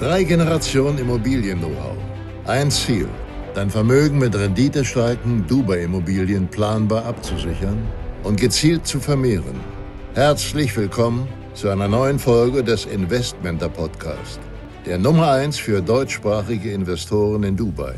Drei Generationen Immobilien-Know-how. Ein Ziel. Dein Vermögen mit renditestarken Dubai-Immobilien planbar abzusichern und gezielt zu vermehren. Herzlich willkommen zu einer neuen Folge des Investmenter Podcast, der Nummer 1 für deutschsprachige Investoren in Dubai.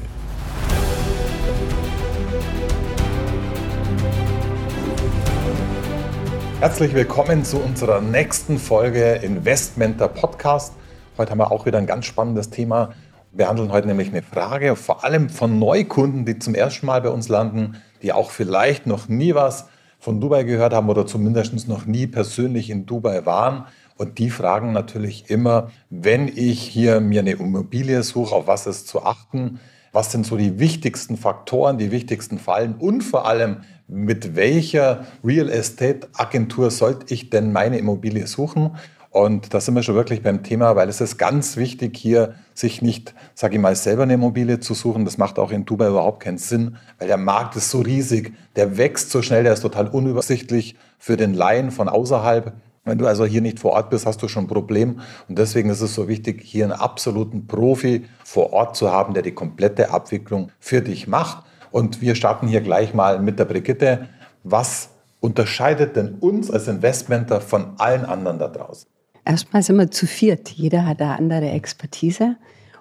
Herzlich willkommen zu unserer nächsten Folge Investmenter Podcast. Heute haben wir auch wieder ein ganz spannendes Thema. Wir behandeln heute nämlich eine Frage, vor allem von Neukunden, die zum ersten Mal bei uns landen, die auch vielleicht noch nie was von Dubai gehört haben oder zumindest noch nie persönlich in Dubai waren. Und die fragen natürlich immer, wenn ich hier mir eine Immobilie suche, auf was ist zu achten? Was sind so die wichtigsten Faktoren, die wichtigsten Fallen und vor allem, mit welcher Real Estate Agentur sollte ich denn meine Immobilie suchen? Und da sind wir schon wirklich beim Thema, weil es ist ganz wichtig, hier sich nicht, sage ich mal, selber eine Immobilie zu suchen. Das macht auch in Dubai überhaupt keinen Sinn, weil der Markt ist so riesig, der wächst so schnell, der ist total unübersichtlich für den Laien von außerhalb. Wenn du also hier nicht vor Ort bist, hast du schon ein Problem. Und deswegen ist es so wichtig, hier einen absoluten Profi vor Ort zu haben, der die komplette Abwicklung für dich macht. Und wir starten hier gleich mal mit der Brigitte. Was unterscheidet denn uns als Investmenter von allen anderen da draußen? Erstmal sind wir zu viert. Jeder hat eine andere Expertise.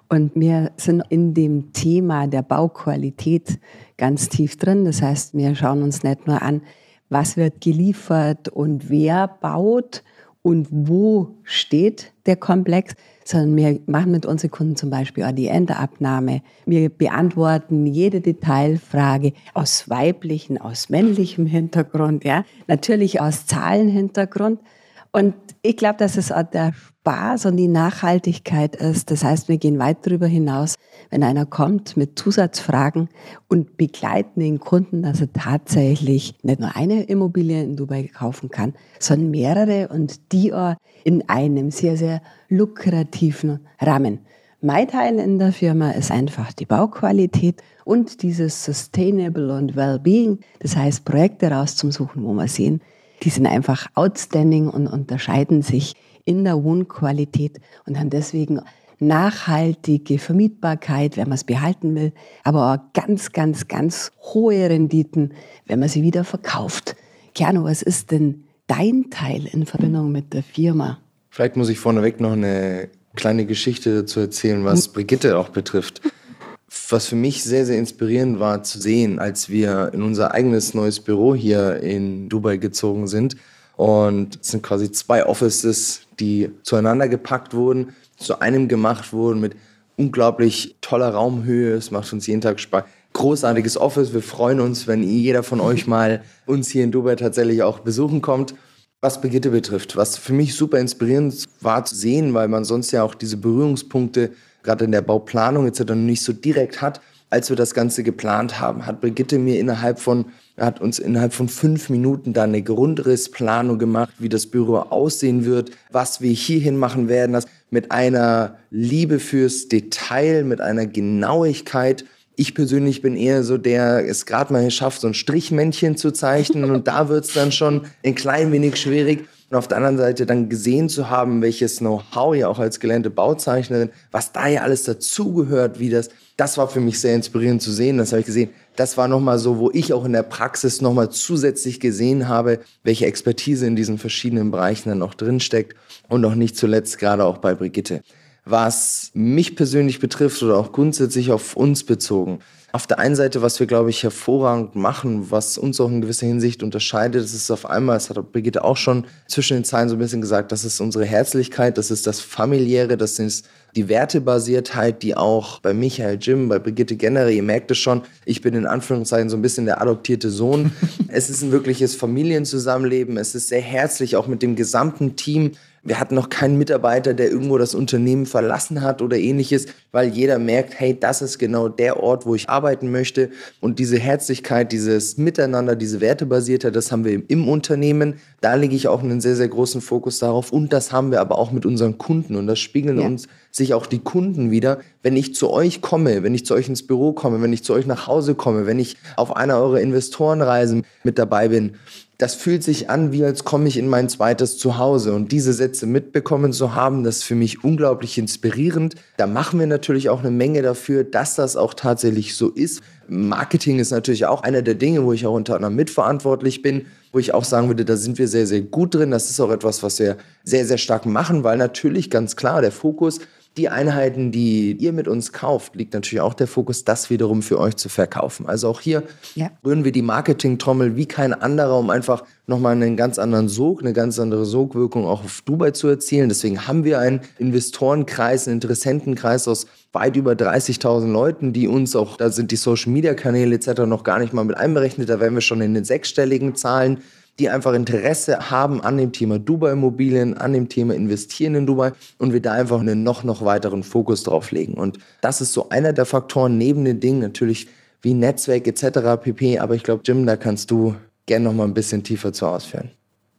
Und wir sind in dem Thema der Bauqualität ganz tief drin. Das heißt, wir schauen uns nicht nur an, was wird geliefert und wer baut und wo steht der Komplex, sondern wir machen mit unseren Kunden zum Beispiel auch die Enderabnahme. Wir beantworten jede Detailfrage aus weiblichem, aus männlichem Hintergrund, ja, natürlich aus Zahlenhintergrund. Und ich glaube, dass es auch der Spaß und die Nachhaltigkeit ist. Das heißt, wir gehen weit darüber hinaus, wenn einer kommt mit Zusatzfragen und begleiten den Kunden, dass er tatsächlich nicht nur eine Immobilie in Dubai kaufen kann, sondern mehrere und die auch in einem sehr, sehr lukrativen Rahmen. Mein Teil in der Firma ist einfach die Bauqualität und dieses Sustainable und Wellbeing. Das heißt, Projekte rauszusuchen, wo wir sehen, die sind einfach outstanding und unterscheiden sich in der Wohnqualität und haben deswegen nachhaltige Vermietbarkeit, wenn man es behalten will, aber auch ganz, ganz, ganz hohe Renditen, wenn man sie wieder verkauft. Keanu, was ist denn dein Teil in Verbindung mit der Firma? Vielleicht muss ich vorneweg noch eine kleine Geschichte dazu erzählen, was hm? Brigitte auch betrifft was für mich sehr, sehr inspirierend war zu sehen, als wir in unser eigenes neues Büro hier in Dubai gezogen sind. Und es sind quasi zwei Offices, die zueinander gepackt wurden, zu einem gemacht wurden mit unglaublich toller Raumhöhe. Es macht uns jeden Tag Spaß. Großartiges Office. Wir freuen uns, wenn jeder von euch mal uns hier in Dubai tatsächlich auch besuchen kommt. Was Brigitte betrifft, was für mich super inspirierend war zu sehen, weil man sonst ja auch diese Berührungspunkte gerade in der Bauplanung etc. nicht so direkt hat. Als wir das Ganze geplant haben, hat Brigitte mir innerhalb von, hat uns innerhalb von fünf Minuten da eine Grundrissplanung gemacht, wie das Büro aussehen wird, was wir hierhin machen werden, das mit einer Liebe fürs Detail, mit einer Genauigkeit. Ich persönlich bin eher so der, es gerade mal schafft, so ein Strichmännchen zu zeichnen und da wird es dann schon ein klein wenig schwierig. Und auf der anderen Seite dann gesehen zu haben, welches Know-how ja auch als gelernte Bauzeichnerin, was da ja alles dazugehört, wie das, das war für mich sehr inspirierend zu sehen. Das habe ich gesehen. Das war nochmal so, wo ich auch in der Praxis nochmal zusätzlich gesehen habe, welche Expertise in diesen verschiedenen Bereichen dann noch drinsteckt. Und noch nicht zuletzt gerade auch bei Brigitte. Was mich persönlich betrifft oder auch grundsätzlich auf uns bezogen, auf der einen Seite, was wir, glaube ich, hervorragend machen, was uns auch in gewisser Hinsicht unterscheidet, das ist auf einmal, das hat Brigitte auch schon zwischen den Zeilen so ein bisschen gesagt, das ist unsere Herzlichkeit, das ist das Familiäre, das ist die Wertebasiertheit, die auch bei Michael Jim, bei Brigitte generell, ihr merkt es schon, ich bin in Anführungszeichen so ein bisschen der adoptierte Sohn. es ist ein wirkliches Familienzusammenleben, es ist sehr herzlich, auch mit dem gesamten Team. Wir hatten noch keinen Mitarbeiter, der irgendwo das Unternehmen verlassen hat oder ähnliches, weil jeder merkt, hey, das ist genau der Ort, wo ich arbeiten möchte. Und diese Herzlichkeit, dieses Miteinander, diese Wertebasierte, das haben wir im Unternehmen. Da lege ich auch einen sehr, sehr großen Fokus darauf. Und das haben wir aber auch mit unseren Kunden. Und das spiegeln ja. uns sich auch die Kunden wieder. Wenn ich zu euch komme, wenn ich zu euch ins Büro komme, wenn ich zu euch nach Hause komme, wenn ich auf einer eurer Investorenreisen mit dabei bin, das fühlt sich an, wie als komme ich in mein zweites Zuhause. Und diese Sätze mitbekommen zu haben, das ist für mich unglaublich inspirierend. Da machen wir natürlich auch eine Menge dafür, dass das auch tatsächlich so ist. Marketing ist natürlich auch einer der Dinge, wo ich auch unter anderem mitverantwortlich bin, wo ich auch sagen würde, da sind wir sehr, sehr gut drin. Das ist auch etwas, was wir sehr, sehr stark machen, weil natürlich ganz klar der Fokus die Einheiten, die ihr mit uns kauft, liegt natürlich auch der Fokus, das wiederum für euch zu verkaufen. Also auch hier ja. rühren wir die Marketing-Trommel wie kein anderer, um einfach nochmal einen ganz anderen Sog, eine ganz andere Sogwirkung auch auf Dubai zu erzielen. Deswegen haben wir einen Investorenkreis, einen Interessentenkreis aus weit über 30.000 Leuten, die uns auch, da sind die Social-Media-Kanäle etc. noch gar nicht mal mit einberechnet, da wären wir schon in den sechsstelligen Zahlen die einfach Interesse haben an dem Thema Dubai-Immobilien, an dem Thema Investieren in Dubai und wir da einfach einen noch, noch weiteren Fokus drauf legen. Und das ist so einer der Faktoren neben den Dingen natürlich wie Netzwerk etc. pp. Aber ich glaube, Jim, da kannst du gerne noch mal ein bisschen tiefer zu ausführen.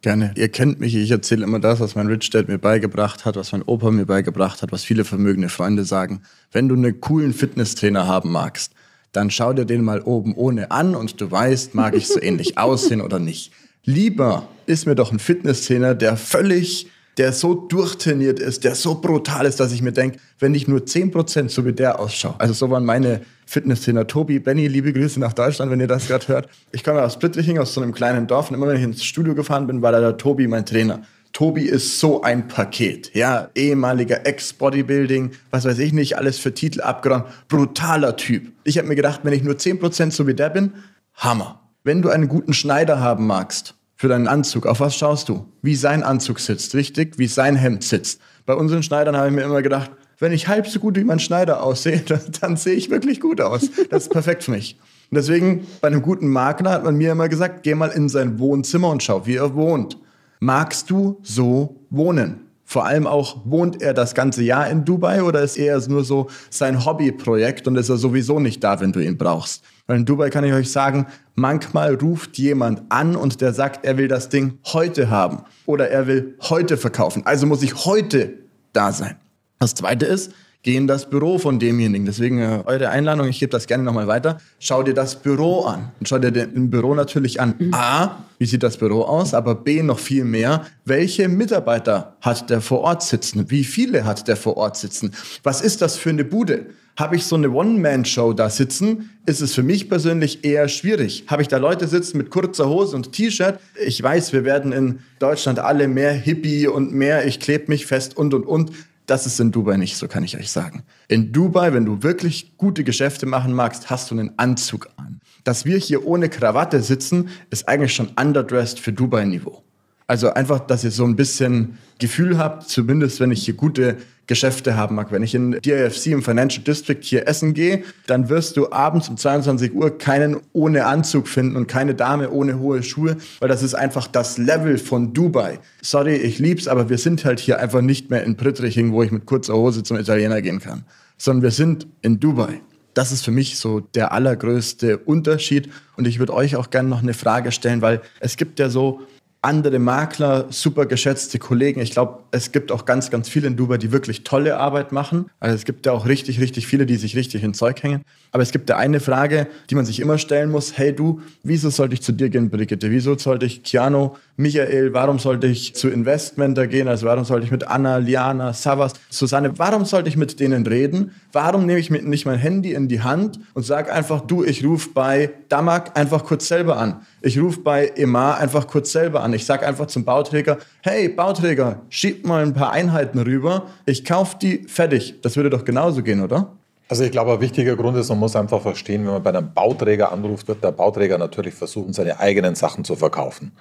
Gerne. Ihr kennt mich, ich erzähle immer das, was mein Rich Dad mir beigebracht hat, was mein Opa mir beigebracht hat, was viele vermögende Freunde sagen. Wenn du einen coolen Fitnesstrainer haben magst, dann schau dir den mal oben ohne an und du weißt, mag ich so ähnlich aussehen oder nicht. Lieber ist mir doch ein Fitnesstrainer, der völlig, der so durchtrainiert ist, der so brutal ist, dass ich mir denke, wenn ich nur 10% so wie der ausschaue. Also so waren meine Fitnesstrainer Tobi, Benny, liebe Grüße nach Deutschland, wenn ihr das gerade hört. Ich komme aus Splittliching, aus so einem kleinen Dorf und immer wenn ich ins Studio gefahren bin, war da der Tobi mein Trainer. Tobi ist so ein Paket, ja, ehemaliger Ex-Bodybuilding, was weiß ich nicht, alles für Titel abgeräumt, brutaler Typ. Ich habe mir gedacht, wenn ich nur 10% so wie der bin, Hammer. Wenn du einen guten Schneider haben magst für deinen Anzug, auf was schaust du? Wie sein Anzug sitzt, richtig? Wie sein Hemd sitzt. Bei unseren Schneidern habe ich mir immer gedacht, wenn ich halb so gut wie mein Schneider aussehe, dann, dann sehe ich wirklich gut aus. Das ist perfekt für mich. Und deswegen, bei einem guten Makler hat man mir immer gesagt, geh mal in sein Wohnzimmer und schau, wie er wohnt. Magst du so wohnen? Vor allem auch, wohnt er das ganze Jahr in Dubai oder ist er nur so sein Hobbyprojekt und ist er sowieso nicht da, wenn du ihn brauchst? Weil in Dubai kann ich euch sagen, manchmal ruft jemand an und der sagt, er will das Ding heute haben oder er will heute verkaufen. Also muss ich heute da sein. Das zweite ist, geh in das Büro von demjenigen. Deswegen äh, eure Einladung, ich gebe das gerne nochmal weiter. Schau dir das Büro an. Und schau dir den Büro natürlich an. Mhm. A, wie sieht das Büro aus? Aber B, noch viel mehr, welche Mitarbeiter hat der vor Ort sitzen? Wie viele hat der vor Ort sitzen? Was ist das für eine Bude? Habe ich so eine One-Man-Show da sitzen, ist es für mich persönlich eher schwierig. Habe ich da Leute sitzen mit kurzer Hose und T-Shirt? Ich weiß, wir werden in Deutschland alle mehr Hippie und mehr, ich klebe mich fest und und und. Das ist in Dubai nicht so, kann ich euch sagen. In Dubai, wenn du wirklich gute Geschäfte machen magst, hast du einen Anzug an. Dass wir hier ohne Krawatte sitzen, ist eigentlich schon underdressed für Dubai-Niveau. Also einfach, dass ihr so ein bisschen Gefühl habt, zumindest wenn ich hier gute Geschäfte haben mag. Wenn ich in DIFC im Financial District hier essen gehe, dann wirst du abends um 22 Uhr keinen ohne Anzug finden und keine Dame ohne hohe Schuhe, weil das ist einfach das Level von Dubai. Sorry, ich lieb's, aber wir sind halt hier einfach nicht mehr in Prittriching, wo ich mit kurzer Hose zum Italiener gehen kann, sondern wir sind in Dubai. Das ist für mich so der allergrößte Unterschied. Und ich würde euch auch gerne noch eine Frage stellen, weil es gibt ja so andere Makler, super geschätzte Kollegen. Ich glaube, es gibt auch ganz, ganz viele in Dubai, die wirklich tolle Arbeit machen. Also es gibt ja auch richtig, richtig viele, die sich richtig ins Zeug hängen. Aber es gibt da eine Frage, die man sich immer stellen muss. Hey du, wieso sollte ich zu dir gehen, Brigitte? Wieso sollte ich Keanu, Michael, warum sollte ich zu Investmenter gehen? Also warum sollte ich mit Anna, Liana, Savas, Susanne, warum sollte ich mit denen reden? Warum nehme ich mit nicht mein Handy in die Hand und sage einfach, du, ich rufe bei Damak einfach kurz selber an. Ich rufe bei Emar einfach kurz selber an. Ich sage einfach zum Bauträger, hey Bauträger, schieb mal ein paar Einheiten rüber, ich kaufe die, fertig. Das würde doch genauso gehen, oder? Also ich glaube, ein wichtiger Grund ist, man muss einfach verstehen, wenn man bei einem Bauträger anruft, wird der Bauträger natürlich versuchen, seine eigenen Sachen zu verkaufen.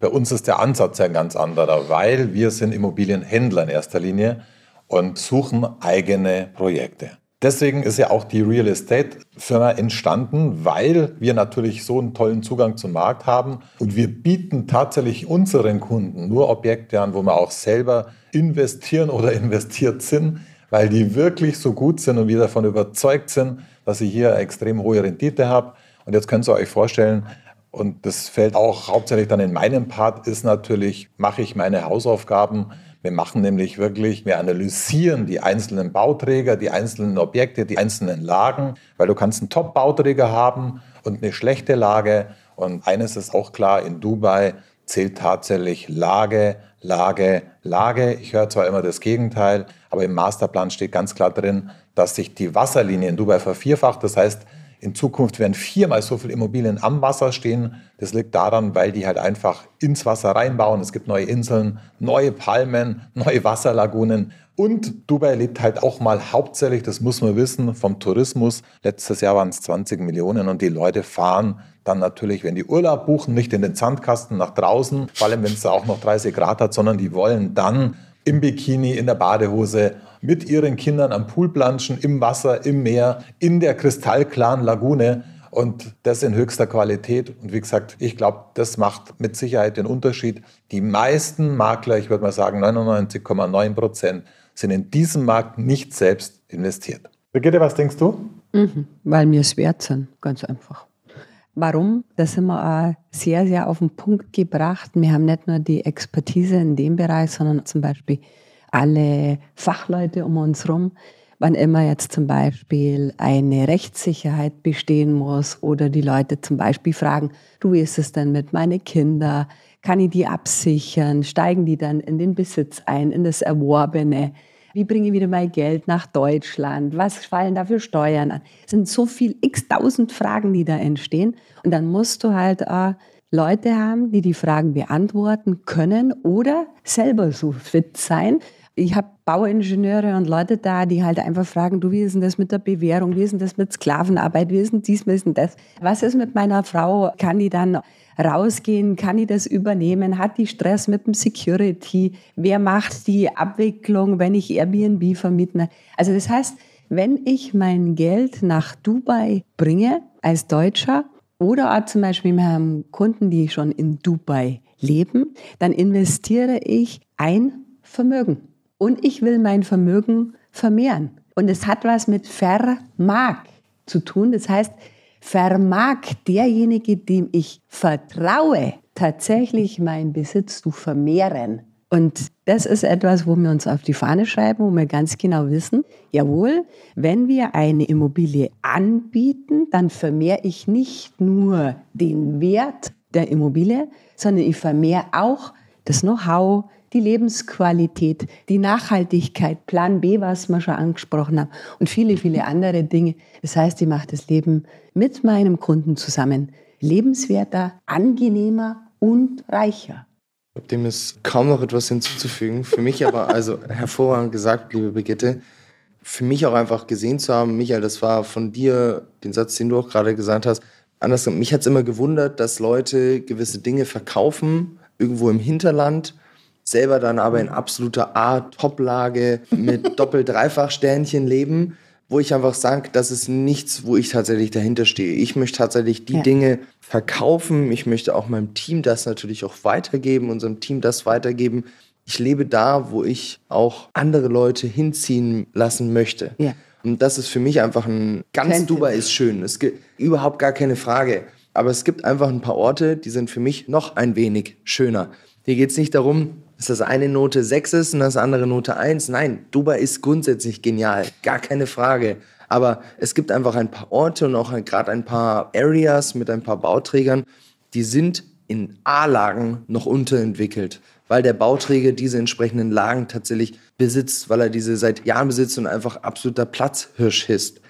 Bei uns ist der Ansatz ja ein ganz anderer, weil wir sind Immobilienhändler in erster Linie und suchen eigene Projekte. Deswegen ist ja auch die Real Estate Firma entstanden, weil wir natürlich so einen tollen Zugang zum Markt haben und wir bieten tatsächlich unseren Kunden nur Objekte an, wo wir auch selber investieren oder investiert sind, weil die wirklich so gut sind und wir davon überzeugt sind, dass ich hier eine extrem hohe Rendite habe. Und jetzt könnt ihr euch vorstellen, und das fällt auch hauptsächlich dann in meinem Part, ist natürlich, mache ich meine Hausaufgaben. Wir machen nämlich wirklich, wir analysieren die einzelnen Bauträger, die einzelnen Objekte, die einzelnen Lagen, weil du kannst einen Top-Bauträger haben und eine schlechte Lage Und eines ist auch klar, in Dubai zählt tatsächlich Lage, Lage, Lage. Ich höre zwar immer das Gegenteil, aber im Masterplan steht ganz klar drin, dass sich die Wasserlinie in Dubai vervierfacht. Das heißt, in Zukunft werden viermal so viele Immobilien am Wasser stehen. Das liegt daran, weil die halt einfach ins Wasser reinbauen. Es gibt neue Inseln, neue Palmen, neue Wasserlagunen. Und Dubai lebt halt auch mal hauptsächlich, das muss man wissen, vom Tourismus. Letztes Jahr waren es 20 Millionen und die Leute fahren dann natürlich, wenn die Urlaub buchen, nicht in den Sandkasten nach draußen, vor allem wenn es da auch noch 30 Grad hat, sondern die wollen dann im Bikini, in der Badehose mit ihren Kindern am Pool planschen, im Wasser, im Meer, in der kristallklaren Lagune und das in höchster Qualität. Und wie gesagt, ich glaube, das macht mit Sicherheit den Unterschied. Die meisten Makler, ich würde mal sagen 99,9 Prozent, sind in diesem Markt nicht selbst investiert. Brigitte, was denkst du? Mhm, weil wir es wert sind, ganz einfach. Warum? Das sind wir sehr, sehr auf den Punkt gebracht. Wir haben nicht nur die Expertise in dem Bereich, sondern zum Beispiel alle Fachleute um uns herum. Wann immer jetzt zum Beispiel eine Rechtssicherheit bestehen muss oder die Leute zum Beispiel fragen, du, wie ist es denn mit meinen Kindern? Kann ich die absichern? Steigen die dann in den Besitz ein, in das Erworbene? Wie bringe ich wieder mein Geld nach Deutschland? Was fallen da für Steuern an? Es sind so viel, x tausend Fragen, die da entstehen. Und dann musst du halt auch Leute haben, die die Fragen beantworten können oder selber so fit sein. Ich habe Bauingenieure und Leute da, die halt einfach fragen, du, wie ist denn das mit der Bewährung? Wie ist denn das mit Sklavenarbeit? Wie ist denn dies, wie ist denn das? Was ist mit meiner Frau? Kann die dann rausgehen? Kann ich das übernehmen? Hat die Stress mit dem Security? Wer macht die Abwicklung, wenn ich Airbnb vermiete? Also das heißt, wenn ich mein Geld nach Dubai bringe als Deutscher oder auch zum Beispiel wir haben Kunden, die schon in Dubai leben, dann investiere ich ein Vermögen und ich will mein Vermögen vermehren. Und es hat was mit Vermag zu tun. Das heißt, vermag derjenige, dem ich vertraue, tatsächlich meinen Besitz zu vermehren. Und das ist etwas, wo wir uns auf die Fahne schreiben, wo wir ganz genau wissen, jawohl, wenn wir eine Immobilie anbieten, dann vermehre ich nicht nur den Wert der Immobilie, sondern ich vermehre auch das Know-how, die Lebensqualität, die Nachhaltigkeit, Plan B, was wir schon angesprochen haben und viele, viele andere Dinge. Das heißt, ich mache das Leben mit meinem Kunden zusammen lebenswerter, angenehmer und reicher. Dem ist kaum noch etwas hinzuzufügen. Für mich aber, also hervorragend gesagt, liebe Brigitte, für mich auch einfach gesehen zu haben, Michael, das war von dir, den Satz, den du auch gerade gesagt hast, andersrum, mich hat es immer gewundert, dass Leute gewisse Dinge verkaufen, irgendwo im Hinterland selber dann aber in absoluter A-Top-Lage mit Doppel-Dreifach-Sternchen leben, wo ich einfach sage, das ist nichts, wo ich tatsächlich dahinter stehe. Ich möchte tatsächlich die ja. Dinge verkaufen. Ich möchte auch meinem Team das natürlich auch weitergeben, unserem Team das weitergeben. Ich lebe da, wo ich auch andere Leute hinziehen lassen möchte. Ja. Und das ist für mich einfach ein ganz Kennt Dubai ist schön. Es gibt überhaupt gar keine Frage. Aber es gibt einfach ein paar Orte, die sind für mich noch ein wenig schöner. Hier geht es nicht darum, dass das eine Note 6 ist und das andere Note 1. Nein, Dubai ist grundsätzlich genial, gar keine Frage. Aber es gibt einfach ein paar Orte und auch gerade ein paar Areas mit ein paar Bauträgern, die sind in A-Lagen noch unterentwickelt, weil der Bauträger diese entsprechenden Lagen tatsächlich besitzt, weil er diese seit Jahren besitzt und einfach absoluter Platzhirsch ist.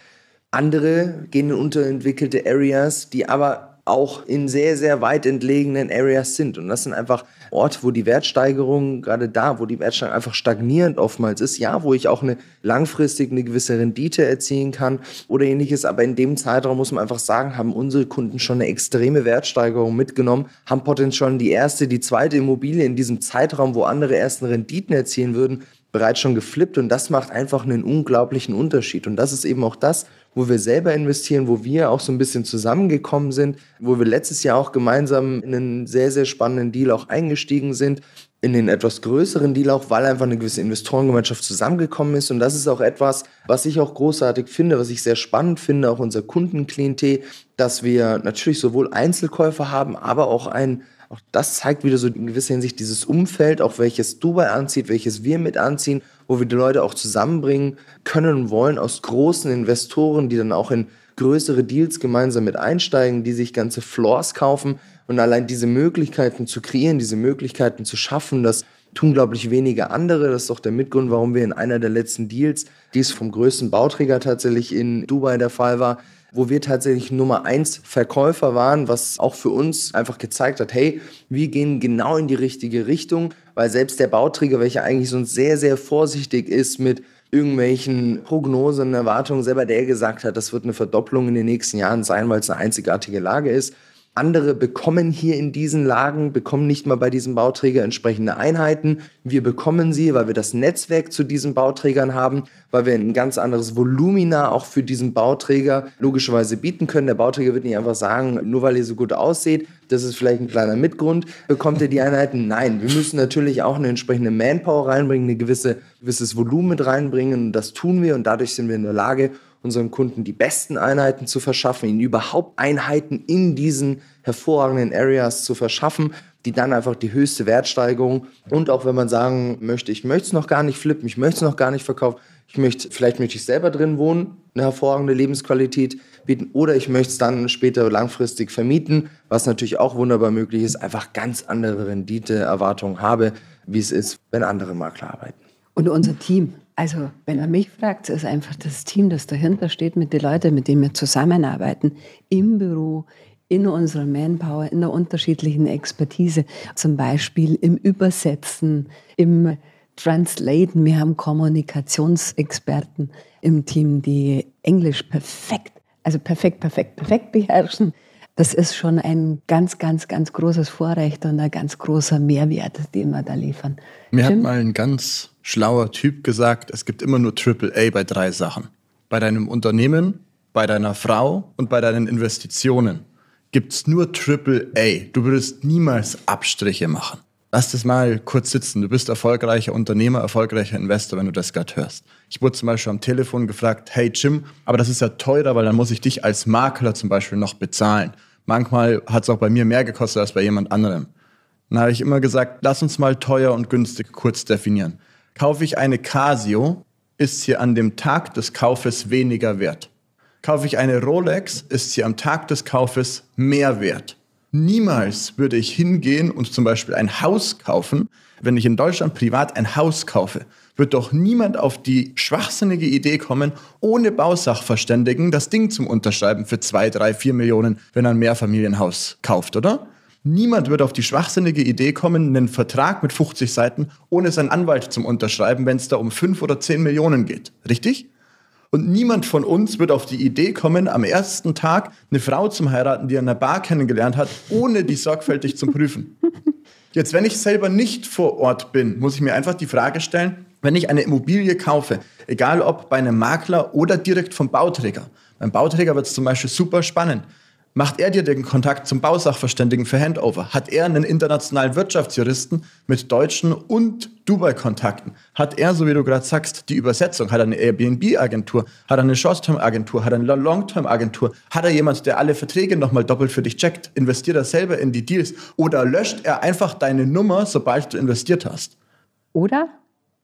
Andere gehen in unterentwickelte Areas, die aber auch in sehr, sehr weit entlegenen Areas sind. Und das sind einfach Orte, wo die Wertsteigerung, gerade da, wo die Wertsteigerung einfach stagnierend oftmals ist, ja, wo ich auch eine langfristig eine gewisse Rendite erzielen kann oder ähnliches. Aber in dem Zeitraum muss man einfach sagen, haben unsere Kunden schon eine extreme Wertsteigerung mitgenommen, haben potenziell schon die erste, die zweite Immobilie in diesem Zeitraum, wo andere ersten Renditen erzielen würden, bereits schon geflippt und das macht einfach einen unglaublichen Unterschied. Und das ist eben auch das, wo wir selber investieren, wo wir auch so ein bisschen zusammengekommen sind, wo wir letztes Jahr auch gemeinsam in einen sehr, sehr spannenden Deal auch eingestiegen sind, in den etwas größeren Deal auch, weil einfach eine gewisse Investorengemeinschaft zusammengekommen ist. Und das ist auch etwas, was ich auch großartig finde, was ich sehr spannend finde, auch unser Kundenklientel, dass wir natürlich sowohl Einzelkäufer haben, aber auch ein auch das zeigt wieder so in gewisser Hinsicht dieses Umfeld, auch welches Dubai anzieht, welches wir mit anziehen, wo wir die Leute auch zusammenbringen können und wollen aus großen Investoren, die dann auch in größere Deals gemeinsam mit einsteigen, die sich ganze Floors kaufen. Und allein diese Möglichkeiten zu kreieren, diese Möglichkeiten zu schaffen, das tun, glaube ich, wenige andere. Das ist doch der Mitgrund, warum wir in einer der letzten Deals, die es vom größten Bauträger tatsächlich in Dubai der Fall war, wo wir tatsächlich Nummer eins Verkäufer waren, was auch für uns einfach gezeigt hat, hey, wir gehen genau in die richtige Richtung, weil selbst der Bauträger, welcher eigentlich so sehr, sehr vorsichtig ist mit irgendwelchen Prognosen, Erwartungen, selber der gesagt hat, das wird eine Verdopplung in den nächsten Jahren sein, weil es eine einzigartige Lage ist, andere bekommen hier in diesen Lagen, bekommen nicht mal bei diesem Bauträger entsprechende Einheiten. Wir bekommen sie, weil wir das Netzwerk zu diesen Bauträgern haben, weil wir ein ganz anderes Volumina auch für diesen Bauträger logischerweise bieten können. Der Bauträger wird nicht einfach sagen, nur weil ihr so gut aussieht, das ist vielleicht ein kleiner Mitgrund, bekommt ihr die Einheiten. Nein, wir müssen natürlich auch eine entsprechende Manpower reinbringen, ein gewisse, gewisses Volumen mit reinbringen und das tun wir und dadurch sind wir in der Lage, unseren Kunden die besten Einheiten zu verschaffen, ihnen überhaupt Einheiten in diesen hervorragenden Areas zu verschaffen, die dann einfach die höchste Wertsteigerung und auch wenn man sagen möchte, ich möchte es noch gar nicht flippen, ich möchte es noch gar nicht verkaufen, ich möchte, vielleicht möchte ich selber drin wohnen, eine hervorragende Lebensqualität bieten oder ich möchte es dann später langfristig vermieten, was natürlich auch wunderbar möglich ist, einfach ganz andere Renditeerwartungen habe, wie es ist, wenn andere Makler arbeiten. Und unser Team, also, wenn er mich fragt, ist einfach das Team, das dahinter steht, mit den Leuten, mit denen wir zusammenarbeiten, im Büro, in unserer Manpower, in der unterschiedlichen Expertise, zum Beispiel im Übersetzen, im Translaten. Wir haben Kommunikationsexperten im Team, die Englisch perfekt, also perfekt, perfekt, perfekt beherrschen. Das ist schon ein ganz, ganz, ganz großes Vorrecht und ein ganz großer Mehrwert, den wir da liefern. Mir Jim? hat mal ein ganz schlauer Typ gesagt, es gibt immer nur AAA bei drei Sachen. Bei deinem Unternehmen, bei deiner Frau und bei deinen Investitionen gibt es nur AAA. Du würdest niemals Abstriche machen. Lass das mal kurz sitzen. Du bist erfolgreicher Unternehmer, erfolgreicher Investor, wenn du das gerade hörst. Ich wurde zum Beispiel am Telefon gefragt, hey Jim, aber das ist ja teurer, weil dann muss ich dich als Makler zum Beispiel noch bezahlen. Manchmal hat es auch bei mir mehr gekostet als bei jemand anderem. Dann habe ich immer gesagt, lass uns mal teuer und günstig kurz definieren. Kaufe ich eine Casio, ist sie an dem Tag des Kaufes weniger wert. Kaufe ich eine Rolex, ist sie am Tag des Kaufes mehr wert. Niemals würde ich hingehen und zum Beispiel ein Haus kaufen, wenn ich in Deutschland privat ein Haus kaufe, wird doch niemand auf die schwachsinnige Idee kommen, ohne Bausachverständigen das Ding zum Unterschreiben für zwei, drei, vier Millionen, wenn er ein Mehrfamilienhaus kauft, oder? Niemand wird auf die schwachsinnige Idee kommen, einen Vertrag mit 50 Seiten ohne seinen Anwalt zum Unterschreiben, wenn es da um 5 oder 10 Millionen geht. Richtig? Und niemand von uns wird auf die Idee kommen, am ersten Tag eine Frau zum heiraten, die er in einer Bar kennengelernt hat, ohne die sorgfältig zu prüfen. Jetzt, wenn ich selber nicht vor Ort bin, muss ich mir einfach die Frage stellen, wenn ich eine Immobilie kaufe, egal ob bei einem Makler oder direkt vom Bauträger. Beim Bauträger wird es zum Beispiel super spannend. Macht er dir den Kontakt zum Bausachverständigen für Handover? Hat er einen internationalen Wirtschaftsjuristen mit deutschen und Dubai-Kontakten? Hat er, so wie du gerade sagst, die Übersetzung? Hat er eine Airbnb-Agentur? Hat er eine Short-Term-Agentur? Hat er eine Long-Term-Agentur? Hat er jemand, der alle Verträge nochmal doppelt für dich checkt? Investiert er selber in die Deals? Oder löscht er einfach deine Nummer, sobald du investiert hast? Oder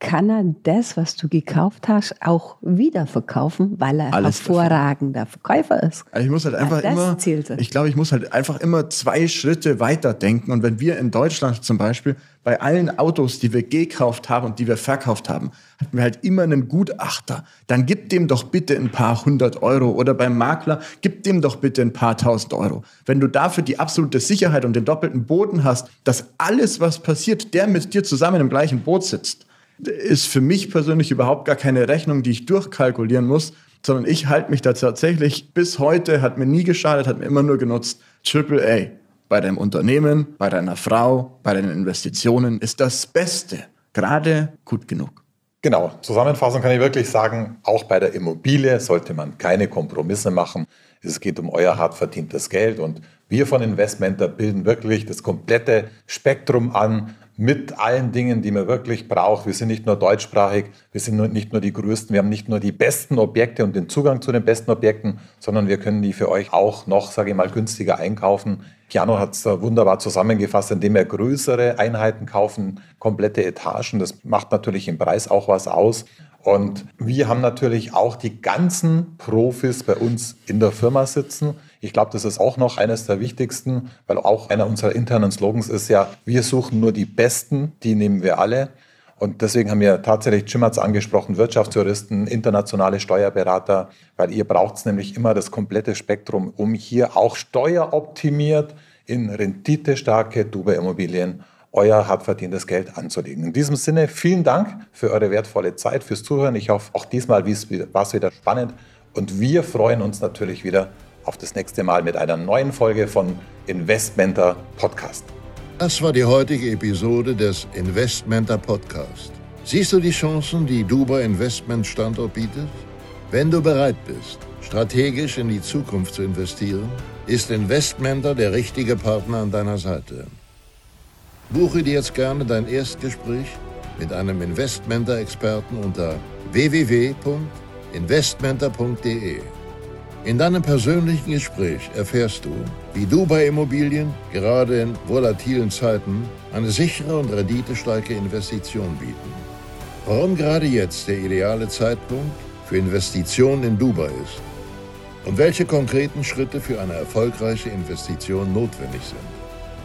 kann er das, was du gekauft hast, auch wieder verkaufen, weil er Alles hervorragender. Verkäufer ist. Also ich muss halt einfach ja, immer, ich glaube, ich muss halt einfach immer zwei Schritte weiter denken. Und wenn wir in Deutschland zum Beispiel bei allen Autos, die wir gekauft haben und die wir verkauft haben, hatten wir halt immer einen Gutachter. Dann gib dem doch bitte ein paar hundert Euro oder beim Makler, gib dem doch bitte ein paar tausend Euro. Wenn du dafür die absolute Sicherheit und den doppelten Boden hast, dass alles, was passiert, der mit dir zusammen im gleichen Boot sitzt, ist für mich persönlich überhaupt gar keine Rechnung, die ich durchkalkulieren muss, sondern ich halte mich da tatsächlich bis heute, hat mir nie geschadet, hat mir immer nur genutzt, Triple A. Bei deinem Unternehmen, bei deiner Frau, bei deinen Investitionen ist das Beste gerade gut genug. Genau, Zusammenfassung kann ich wirklich sagen, auch bei der Immobilie sollte man keine Kompromisse machen. Es geht um euer hart verdientes Geld und wir von Investmenter bilden wirklich das komplette Spektrum an mit allen Dingen, die man wirklich braucht. Wir sind nicht nur deutschsprachig, wir sind nicht nur die größten, wir haben nicht nur die besten Objekte und den Zugang zu den besten Objekten, sondern wir können die für euch auch noch, sage ich mal, günstiger einkaufen. Piano hat es wunderbar zusammengefasst, indem wir größere Einheiten kaufen, komplette Etagen. Das macht natürlich im Preis auch was aus. Und wir haben natürlich auch die ganzen Profis bei uns in der Firma sitzen. Ich glaube, das ist auch noch eines der wichtigsten, weil auch einer unserer internen Slogans ist ja, wir suchen nur die Besten, die nehmen wir alle. Und deswegen haben wir tatsächlich, es angesprochen, Wirtschaftsjuristen, internationale Steuerberater, weil ihr braucht es nämlich immer das komplette Spektrum, um hier auch steueroptimiert in renditestarke Dubai-Immobilien euer hart verdientes Geld anzulegen. In diesem Sinne, vielen Dank für eure wertvolle Zeit, fürs Zuhören. Ich hoffe, auch diesmal war es wieder spannend und wir freuen uns natürlich wieder auf das nächste Mal mit einer neuen Folge von Investmenter Podcast. Das war die heutige Episode des Investmenter Podcast. Siehst du die Chancen, die Dubai Investment Standort bietet? Wenn du bereit bist, strategisch in die Zukunft zu investieren, ist Investmenter der richtige Partner an deiner Seite. Buche dir jetzt gerne dein Erstgespräch mit einem Investmenter-Experten unter www.investmenter.de. In deinem persönlichen Gespräch erfährst du, wie du bei Immobilien gerade in volatilen Zeiten eine sichere und renditestarke Investition bieten. Warum gerade jetzt der ideale Zeitpunkt für Investitionen in Dubai ist und welche konkreten Schritte für eine erfolgreiche Investition notwendig sind.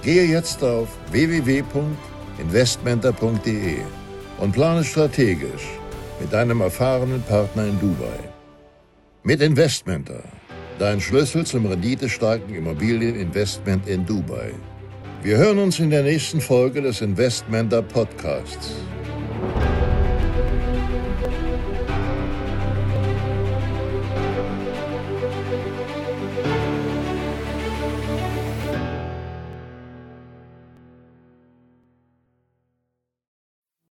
Gehe jetzt auf www.investmenter.de und plane strategisch mit deinem erfahrenen Partner in Dubai. Mit Investmenter, dein Schlüssel zum renditestarken Immobilieninvestment in Dubai. Wir hören uns in der nächsten Folge des Investmenter Podcasts.